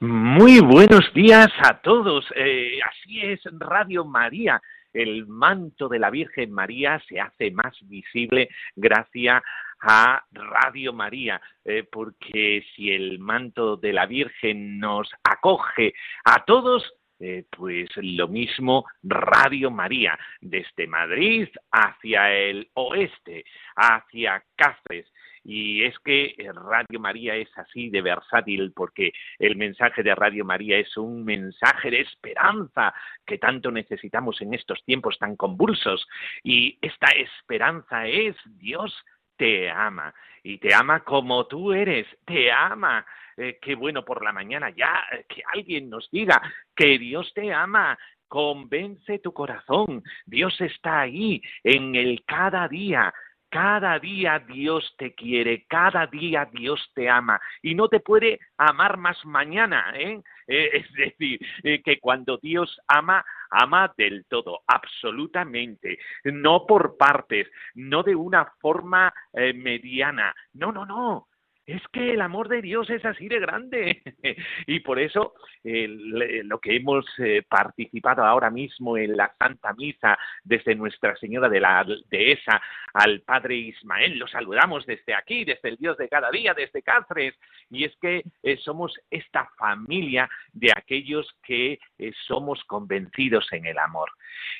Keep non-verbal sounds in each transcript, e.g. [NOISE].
Muy buenos días a todos. Eh, así es, Radio María. El manto de la Virgen María se hace más visible gracias a Radio María, eh, porque si el manto de la Virgen nos acoge a todos, eh, pues lo mismo Radio María, desde Madrid hacia el oeste, hacia Cáceres, y es que eh, Radio María es así de versátil porque el mensaje de Radio María es un mensaje de esperanza que tanto necesitamos en estos tiempos tan convulsos. Y esta esperanza es Dios te ama y te ama como tú eres, te ama. Eh, qué bueno por la mañana ya eh, que alguien nos diga que Dios te ama, convence tu corazón, Dios está ahí en el cada día, cada día Dios te quiere, cada día Dios te ama y no te puede amar más mañana. ¿eh? eh [LAUGHS] es decir, eh, que cuando Dios ama, ama del todo, absolutamente, no por partes, no de una forma eh, mediana. No, no, no es que el amor de Dios es así de grande. [LAUGHS] y por eso lo que hemos eh, participado ahora mismo en la Santa Misa desde Nuestra Señora de la Dehesa al Padre Ismael, lo saludamos desde aquí, desde el Dios de cada día, desde Cáceres. Y es que eh, somos esta familia de aquellos que eh, somos convencidos en el amor.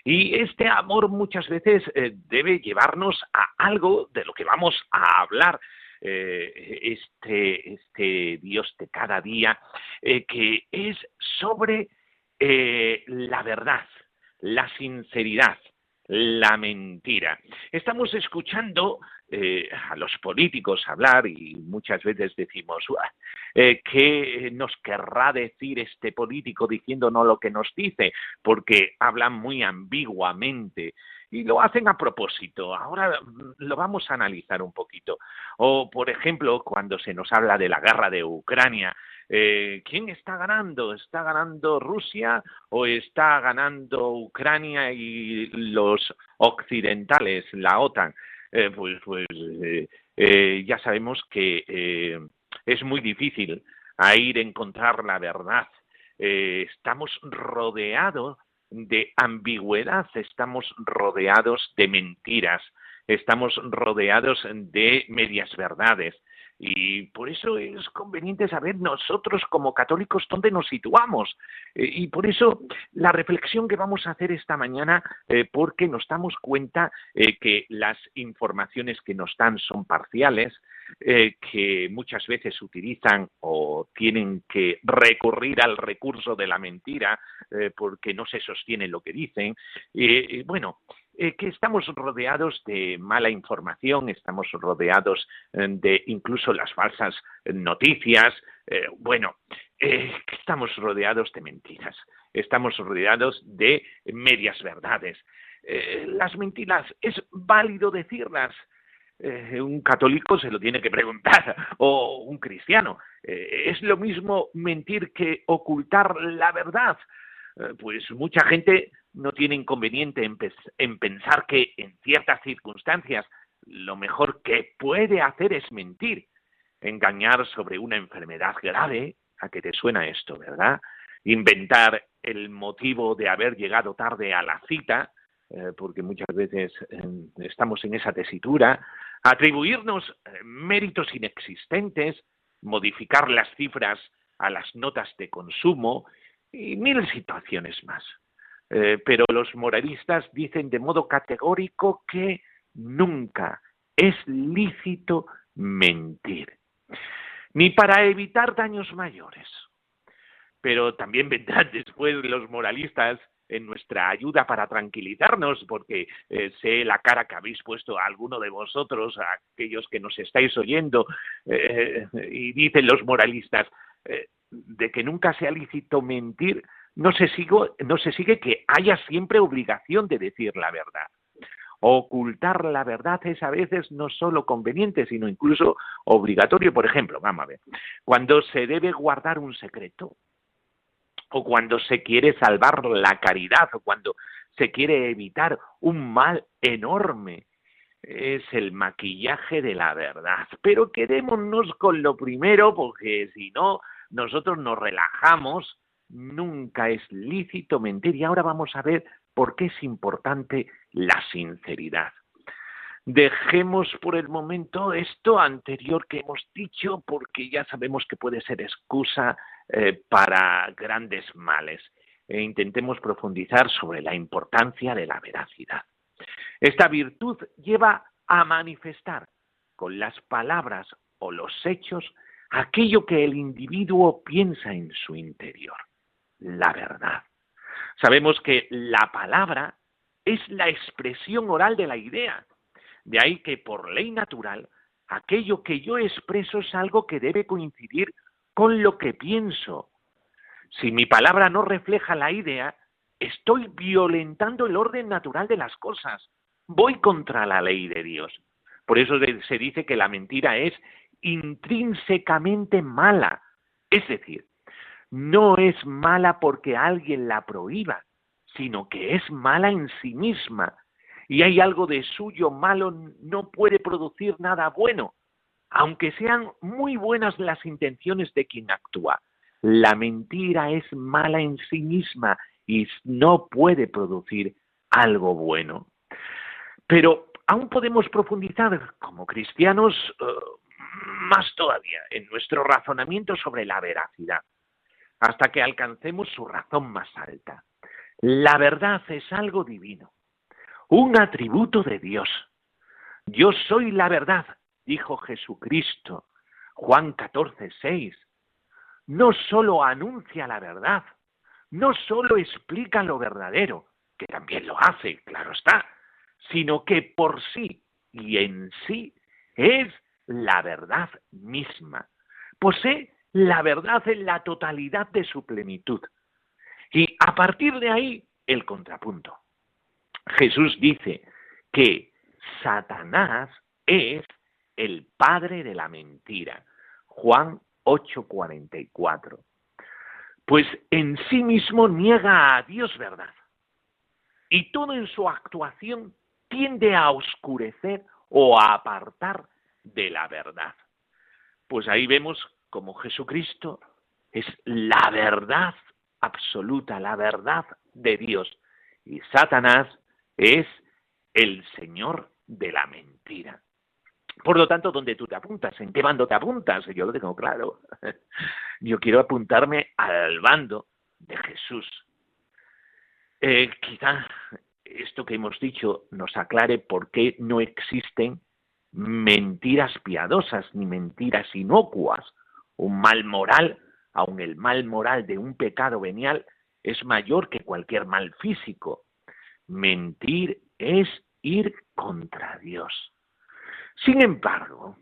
Y este amor muchas veces debe llevarnos a algo de lo que vamos a hablar eh, este, este Dios de cada día, eh, que es sobre eh, la verdad, la sinceridad, la mentira. Estamos escuchando a los políticos hablar y muchas veces decimos, ¿qué nos querrá decir este político diciéndonos lo que nos dice? Porque hablan muy ambiguamente y lo hacen a propósito. Ahora mm, lo vamos a analizar un poquito. O, por ejemplo, cuando se nos habla de la guerra de Ucrania, eh, ¿quién está ganando? ¿Está ganando Rusia o está ganando Ucrania y los occidentales, la OTAN? Eh, pues, pues eh, ya sabemos que es muy difícil a ir a encontrar la verdad. estamos rodeados de ambigüedad, estamos rodeados de mentiras, estamos rodeados de medias verdades. Y por eso es conveniente saber nosotros como católicos dónde nos situamos. Eh, y por eso la reflexión que vamos a hacer esta mañana, eh, porque nos damos cuenta eh, que las informaciones que nos dan son parciales, que muchas veces utilizan o tienen que recurrir al recurso de la mentira porque no se sostiene lo que dicen. bueno, eh, que estamos rodeados de mala información, estamos rodeados eh, de incluso las falsas noticias, eh, bueno, estamos rodeados de mentiras, estamos rodeados de medias verdades. las mentiras, es válido decirlas, un católico se lo tiene que preguntar, [LAUGHS] o un cristiano. ¿Es lo mismo mentir que ocultar la verdad? pues mucha gente no tiene inconveniente en, pensar que en ciertas circunstancias lo mejor que puede hacer es mentir, engañar sobre una enfermedad grave, a que te suena esto, ¿verdad? Inventar el motivo de haber llegado tarde a la cita, eh, porque muchas veces estamos en esa tesitura, atribuirnos eh, méritos inexistentes, modificar las cifras a las notas de consumo y mil situaciones más. Eh, pero los moralistas dicen de modo categórico que nunca es lícito mentir, ni para evitar daños mayores. Pero también vendrán [LAUGHS] después los moralistas en nuestra ayuda para tranquilizarnos, porque eh, sé la cara que habéis puesto a alguno de vosotros, a aquellos que nos estáis oyendo, eh, y dicen los moralistas, de que nunca sea lícito mentir, no se, no se sigue que haya siempre obligación de decir la verdad. Ocultar la verdad es a veces no solo conveniente, sino incluso obligatorio. Por ejemplo, vamos a ver, cuando se debe guardar un secreto, o cuando se quiere salvar la caridad, o cuando se quiere evitar un mal enorme, es el maquillaje de la verdad. Pero quedémonos con lo primero, porque si no, nosotros nos relajamos, nunca es lícito mentir. Y ahora vamos a ver por qué es importante la sinceridad. Dejemos por el momento esto anterior que hemos dicho, porque ya sabemos que puede ser excusa eh, para grandes males. E intentemos profundizar sobre la importancia de la veracidad. Esta virtud lleva a manifestar con las palabras o los hechos aquello que el individuo piensa en su interior, la verdad. Sabemos que la palabra es la expresión oral de la idea. De ahí que por ley natural, aquello que yo expreso es algo que debe coincidir con lo que pienso. Si mi palabra no refleja la idea, estoy violentando el orden natural de las cosas. Voy contra la ley de Dios. Por eso se dice que la mentira es intrínsecamente mala. Es decir, no es mala porque alguien la prohíba, sino que es mala en sí misma. Y hay algo de suyo malo, no puede producir nada bueno, aunque sean muy buenas las intenciones de quien actúa. La mentira es mala en sí misma y no puede producir algo bueno. Pero aún podemos profundizar como cristianos eh, más todavía en nuestro razonamiento sobre la veracidad, hasta que alcancemos su razón más alta. La verdad es algo divino, un atributo de Dios. Yo soy la verdad, dijo Jesucristo, Juan 14, 6. No solo anuncia la verdad, no solo explica lo verdadero, que también lo hace, claro está, sino que por sí y en sí es la verdad misma. Posee la verdad en la totalidad de su plenitud. Y a partir de ahí, el contrapunto. Jesús dice que Satanás es el padre de la mentira. Juan 8:44. Pues en sí mismo niega a Dios verdad. Y todo en su actuación tiende a oscurecer o a apartar de la verdad. Pues ahí vemos como Jesucristo es la verdad absoluta, la verdad de Dios. Y Satanás es el Señor de la mentira. Por lo tanto, ¿dónde tú te apuntas? ¿En qué bando te apuntas? Yo lo tengo claro. [LAUGHS] Yo quiero apuntarme al bando de Jesús. Eh, quizá esto que hemos dicho nos aclare por qué no existen mentiras piadosas ni mentiras inocuas. Un mal moral, aun el mal moral de un pecado venial, es mayor que cualquier mal físico. Mentir es ir contra Dios. Sin embargo,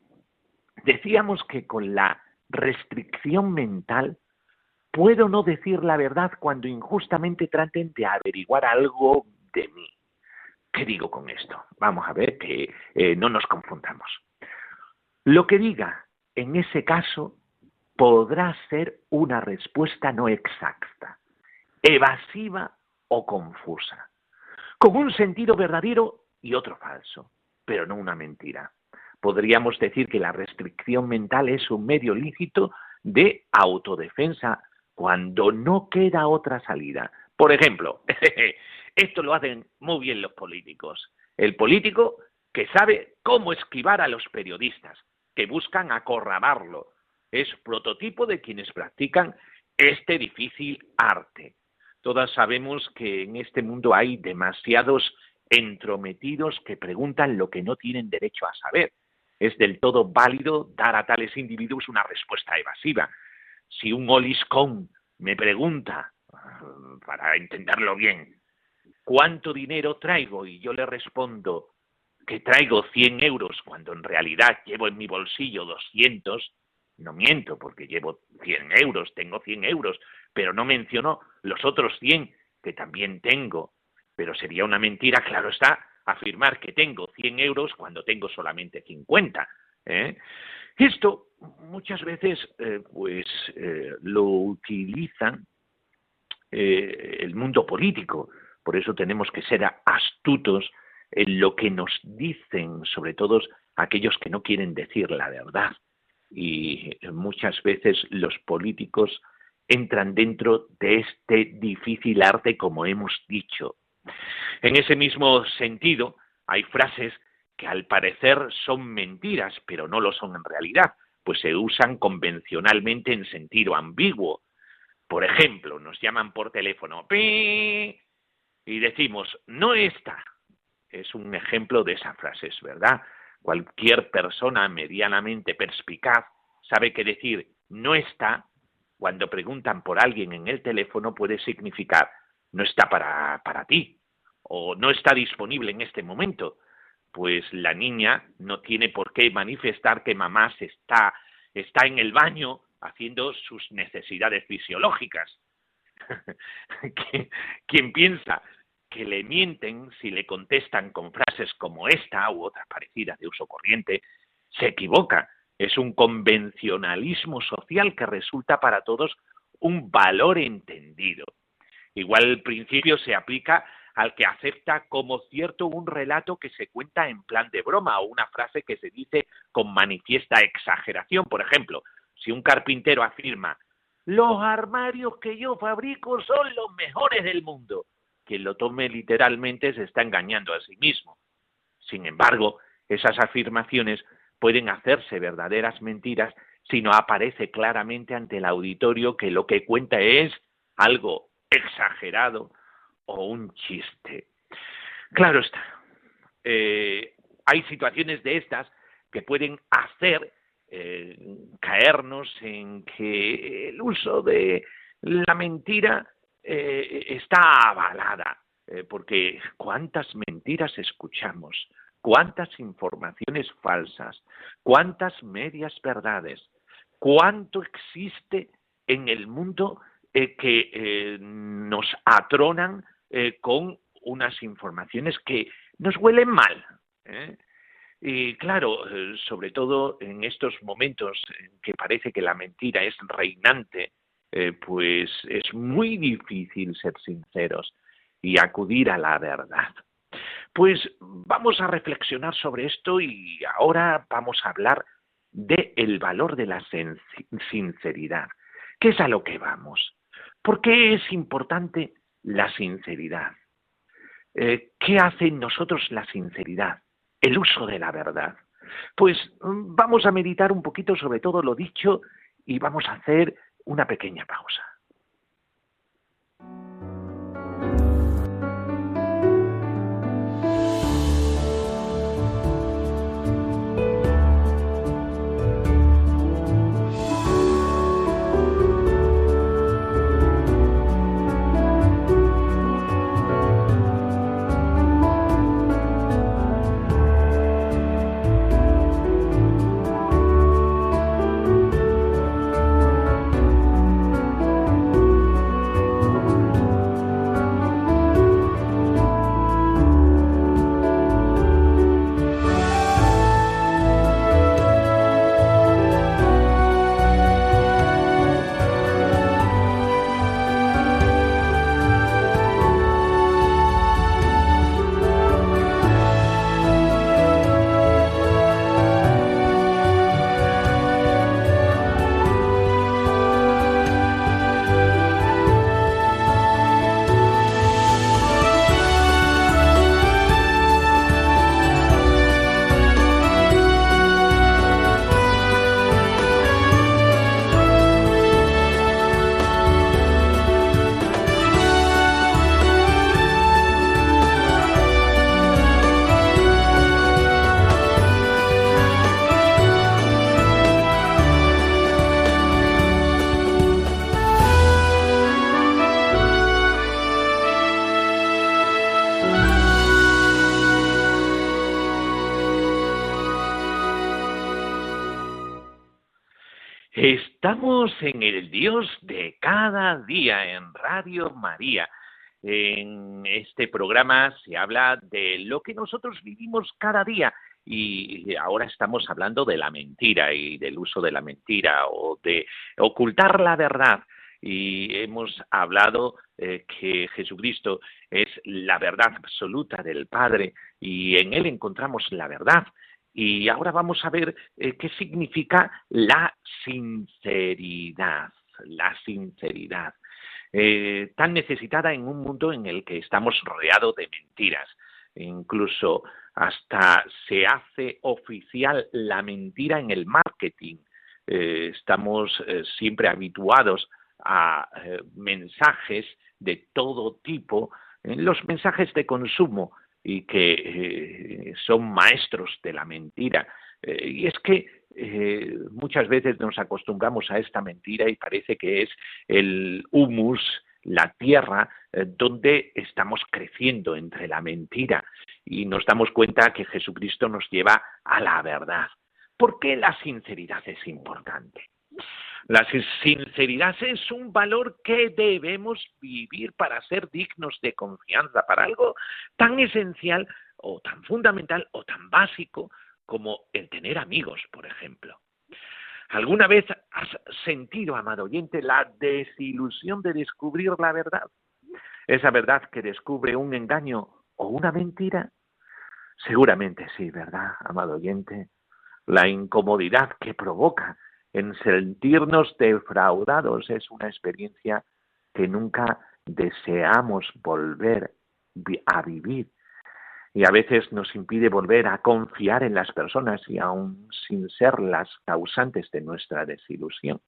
decíamos que con la restricción mental puedo no decir la verdad cuando injustamente traten de averiguar algo de mí. ¿Qué digo con esto? Vamos a ver que eh, no nos confundamos. Lo que diga en ese caso podrá ser una respuesta no exacta, evasiva o confusa, con un sentido verdadero y otro falso, pero no una mentira. Podríamos decir que la restricción mental es un medio lícito de autodefensa cuando no queda otra salida. Por ejemplo, [LAUGHS] Esto lo hacen muy bien los políticos. El político que sabe cómo esquivar a los periodistas, que buscan acorralarlo. Es prototipo de quienes practican este difícil arte. Todas sabemos que en este mundo hay demasiados entrometidos que preguntan lo que no tienen derecho a saber. Es del todo válido dar a tales individuos una respuesta evasiva. Si un oliscón me pregunta, para entenderlo bien, ¿cuánto dinero traigo? Y yo le respondo que traigo 100 euros cuando en realidad llevo en mi bolsillo 200, no miento porque llevo 100 euros, tengo 100 euros, pero no menciono los otros 100 que también tengo. Pero sería una mentira, claro está, afirmar que tengo 100 euros cuando tengo solamente 50. ¿eh? Esto muchas veces eh, pues eh, lo utilizan el mundo político, por eso tenemos que ser astutos en lo que nos dicen, sobre todo aquellos que no quieren decir la verdad. Y muchas veces los políticos entran dentro de este difícil arte, como hemos dicho. En ese mismo sentido, hay frases que al parecer son mentiras, pero no lo son en realidad, pues se usan convencionalmente en sentido ambiguo. Por ejemplo, nos llaman por teléfono y decimos, no está. Es un ejemplo de esa frase, es verdad. Cualquier persona medianamente perspicaz sabe que decir no está, cuando preguntan por alguien en el teléfono, puede significar no está para, para ti o no está disponible en este momento. Pues la niña no tiene por qué manifestar que mamá se está, está en el baño haciendo sus necesidades fisiológicas. [LAUGHS] Quien piensa que le mienten si le contestan con frases como esta u otras parecidas de uso corriente, se equivoca. Es un convencionalismo social que resulta para todos un valor entendido. Igual el principio se aplica al que acepta como cierto un relato que se cuenta en plan de broma o una frase que se dice con manifiesta exageración. Por ejemplo, si un carpintero afirma, los armarios que yo fabrico son los mejores del mundo, quien lo tome literalmente se está engañando a sí mismo. Sin embargo, esas afirmaciones pueden hacerse verdaderas mentiras si no aparece claramente ante el auditorio que lo que cuenta es algo exagerado o un chiste. Claro está, eh, hay situaciones de estas que pueden hacer eh, caernos en que el uso de la mentira eh, está avalada, porque cuántas mentiras escuchamos, cuántas informaciones falsas, cuántas medias verdades, cuánto existe en el mundo eh, que nos atronan con unas informaciones que nos huelen mal. Y claro, sobre todo en estos momentos en que parece que la mentira es reinante, eh, pues es muy difícil ser sinceros y acudir a la verdad. Pues vamos a reflexionar sobre esto y ahora vamos a hablar del el valor de la sinceridad. ¿Qué es a lo que vamos? ¿Por qué es importante la sinceridad? Eh, ¿Qué hace en nosotros la sinceridad? El uso de la verdad. Pues mm, vamos a meditar un poquito sobre todo lo dicho y vamos a hacer una pequeña pausa. Estamos en el Dios de cada día en Radio María. En este programa se habla de lo que nosotros vivimos cada día y ahora estamos hablando de la mentira y del uso de la mentira o de ocultar la verdad. Y hemos hablado eh, que Jesucristo es la verdad absoluta del Padre y en Él encontramos la verdad. Y ahora vamos a ver eh, qué significa la sinceridad, la sinceridad, eh, tan necesitada en un mundo en el que estamos rodeados de mentiras. Incluso hasta se hace oficial la mentira en el marketing. Eh, estamos siempre habituados a mensajes de todo tipo, los mensajes de consumo, y que eh, son maestros de la mentira. Eh, y es que eh, muchas veces nos acostumbramos a esta mentira y parece que es el humus, la tierra, donde estamos creciendo entre la mentira y nos damos cuenta que Jesucristo nos lleva a la verdad. ¿Por qué la sinceridad es importante? La sinceridad es un valor que debemos vivir para ser dignos de confianza, para algo tan esencial o tan fundamental o tan básico como el tener amigos, por ejemplo. ¿Alguna vez has sentido, amado oyente, la desilusión de descubrir la verdad? Esa verdad que descubre un engaño o una mentira. Seguramente sí, ¿verdad, amado oyente? La incomodidad que provoca en sentirnos defraudados. Es una experiencia que nunca deseamos volver a vivir. Y a veces nos impide volver a confiar en las personas y aún sin ser las causantes de nuestra desilusión.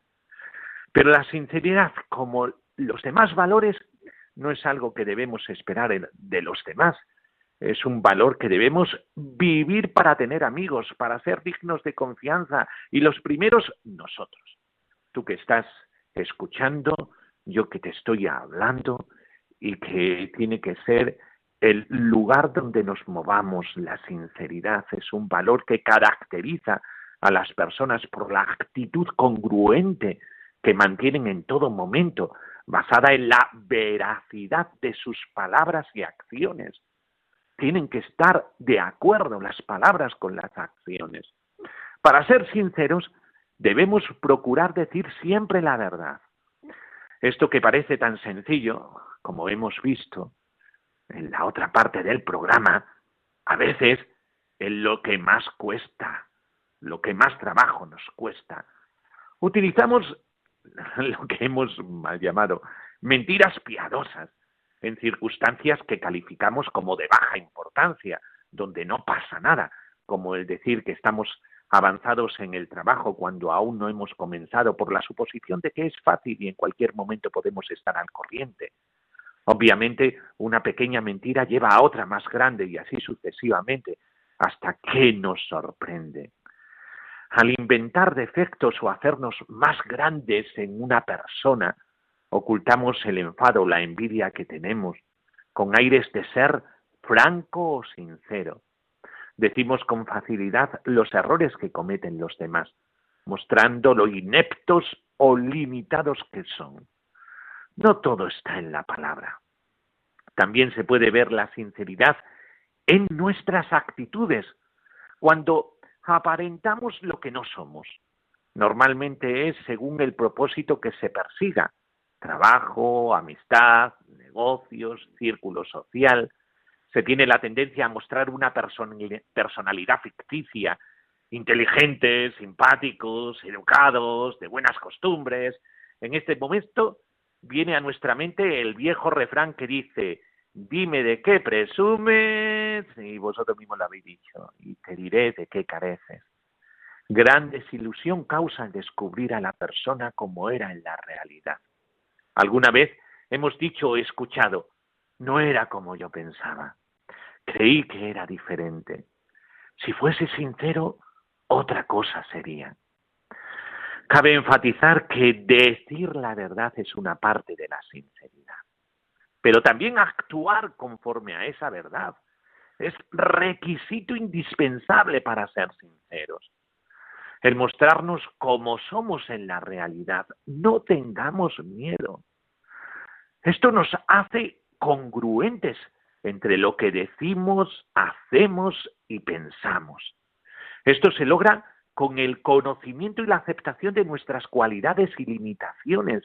Pero la sinceridad, como los demás valores, no es algo que debemos esperar de los demás, es un valor que debemos vivir para tener amigos, para ser dignos de confianza y los primeros nosotros. Tú que estás escuchando, yo que te estoy hablando y que tiene que ser el lugar donde nos movamos. La sinceridad es un valor que caracteriza a las personas por la actitud congruente que mantienen en todo momento, basada en la veracidad de sus palabras y acciones tienen que estar de acuerdo las palabras con las acciones. Para ser sinceros, debemos procurar decir siempre la verdad. Esto que parece tan sencillo, como hemos visto en la otra parte del programa, a veces es lo que más cuesta, lo que más trabajo nos cuesta. Utilizamos [LAUGHS] lo que hemos mal llamado mentiras piadosas en circunstancias que calificamos como de baja importancia, donde no pasa nada, como el decir que estamos avanzados en el trabajo cuando aún no hemos comenzado por la suposición de que es fácil y en cualquier momento podemos estar al corriente. Obviamente, una pequeña mentira lleva a otra más grande y así sucesivamente, hasta que nos sorprende. Al inventar defectos o hacernos más grandes en una persona, ocultamos el enfado, la envidia que tenemos, con aires de ser franco o sincero. Decimos con facilidad los errores que cometen los demás, mostrando lo ineptos o limitados que son. No todo está en la palabra. También se puede ver la sinceridad en nuestras actitudes, cuando aparentamos lo que no somos. Normalmente es según el propósito que se persiga, trabajo, amistad, negocios, círculo social. Se tiene la tendencia a mostrar una personalidad ficticia, inteligentes, simpáticos, educados, de buenas costumbres. En este momento viene a nuestra mente el viejo refrán que dice, dime de qué presumes, y vosotros mismos lo habéis dicho, y te diré de qué careces. Gran desilusión causa el descubrir a la persona como era en la realidad. Alguna vez hemos dicho o escuchado, no era como yo pensaba, creí que era diferente. Si fuese sincero, otra cosa sería. Cabe enfatizar que decir la verdad es una parte de la sinceridad, pero también actuar conforme a esa verdad es requisito indispensable para ser sinceros. el mostrarnos como somos en la realidad. No tengamos miedo. Esto nos hace congruentes entre lo que decimos, hacemos y pensamos. Esto se logra con el conocimiento y la aceptación de nuestras cualidades y limitaciones.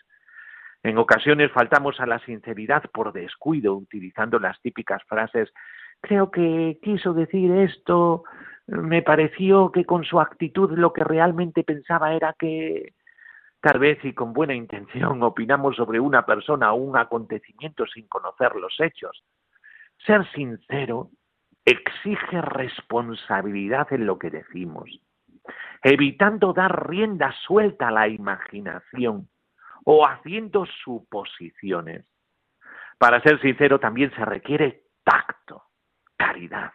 En ocasiones faltamos a la sinceridad por descuido, utilizando las típicas frases creo que quiso decir esto, me pareció que con su actitud lo que realmente pensaba era que tal vez y con buena intención [LAUGHS] opinamos sobre una persona o un acontecimiento sin conocer los hechos. Ser sincero exige responsabilidad en lo que decimos, evitando dar rienda suelta a la imaginación o haciendo suposiciones. Para ser sincero también se requiere tacto, caridad.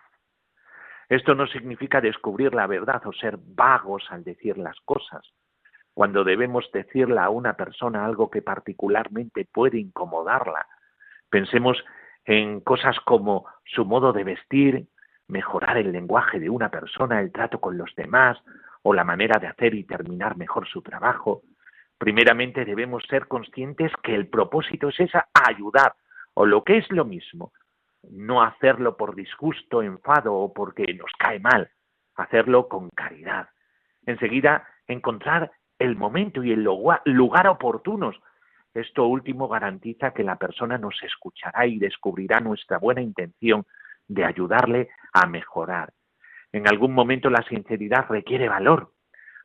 Esto no significa descubrir la verdad o ser vagos al decir las cosas. Cuando debemos decirle a una persona algo que particularmente puede incomodarla, pensemos en cosas como su modo de vestir, mejorar el lenguaje de una persona, el trato con los demás o la manera de hacer y terminar mejor su trabajo. Primeramente debemos ser conscientes que el propósito es esa ayudar o lo que es lo mismo, no hacerlo por disgusto, enfado o porque nos cae mal, hacerlo con caridad. Enseguida encontrar el momento y el lugar oportunos esto último garantiza que la persona nos escuchará y descubrirá nuestra buena intención de ayudarle a mejorar. En algún momento la sinceridad requiere valor.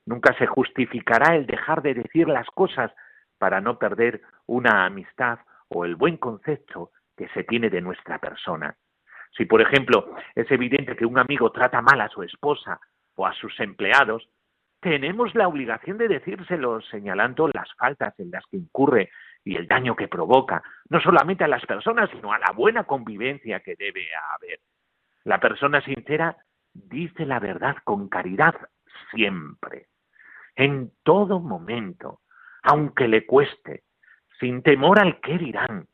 Nunca se justificará el dejar de decir las cosas para no perder una amistad o el buen concepto que se tiene de nuestra persona. Si, por ejemplo, es evidente que un amigo trata mal a su esposa o a sus empleados, tenemos la obligación de decírselo señalando las faltas en las que incurre y el daño que provoca, no solamente a las personas, sino a la buena convivencia que debe haber. La persona sincera dice la verdad con caridad siempre, en todo momento, aunque le cueste, sin temor al que dirán.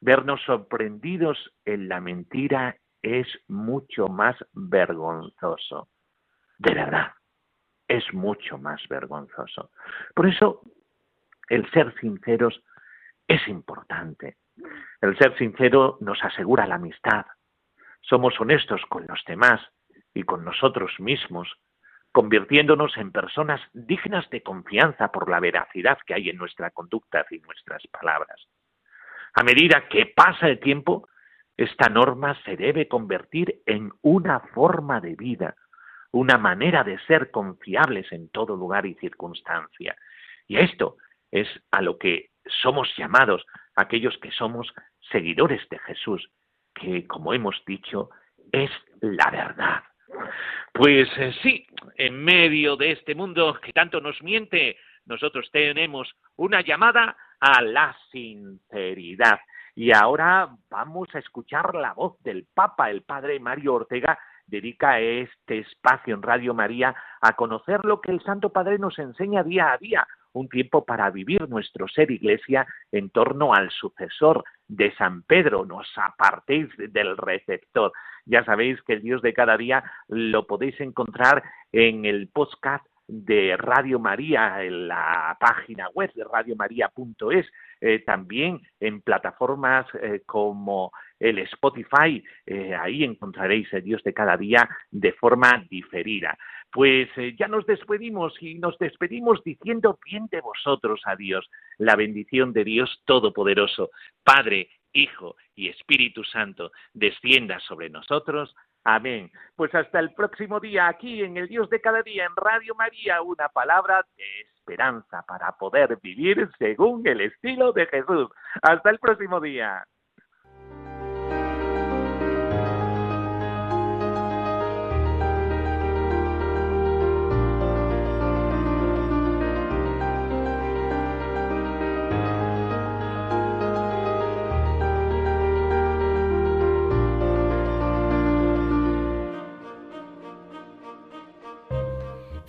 Vernos sorprendidos en la mentira es mucho más vergonzoso. De verdad es mucho más vergonzoso. Por eso, el ser sinceros es importante. El ser sincero nos asegura la amistad. Somos honestos con los demás y con nosotros mismos, convirtiéndonos en personas dignas de confianza por la veracidad que hay en nuestra conducta y nuestras palabras. A medida que pasa el tiempo, esta norma se debe convertir en una forma de vida, una manera de ser confiables en todo lugar y circunstancia. Y esto es a lo que somos llamados aquellos que somos seguidores de Jesús, que como hemos dicho es la verdad. Pues eh, sí, en medio de este mundo que tanto nos miente, nosotros tenemos una llamada a la sinceridad. Y ahora vamos a escuchar la voz del Papa, el Padre Mario Ortega, dedica este espacio en Radio María a conocer lo que el Santo Padre nos enseña día a día, un tiempo para vivir nuestro ser iglesia en torno al sucesor de San Pedro, nos apartéis del receptor. Ya sabéis que el Dios de cada día lo podéis encontrar en el podcast de Radio María, en la página web de radiomaria.es, eh, también en plataformas eh, como el Spotify, eh, ahí encontraréis el Dios de cada día de forma diferida. Pues ya nos despedimos y nos despedimos diciendo bien de vosotros a Dios, la bendición de Dios Todopoderoso, Padre, Hijo y Espíritu Santo, descienda sobre nosotros Amén. Pues hasta el próximo día aquí en el Dios de cada día en Radio María, una palabra de esperanza para poder vivir según el estilo de Jesús. Hasta el próximo día.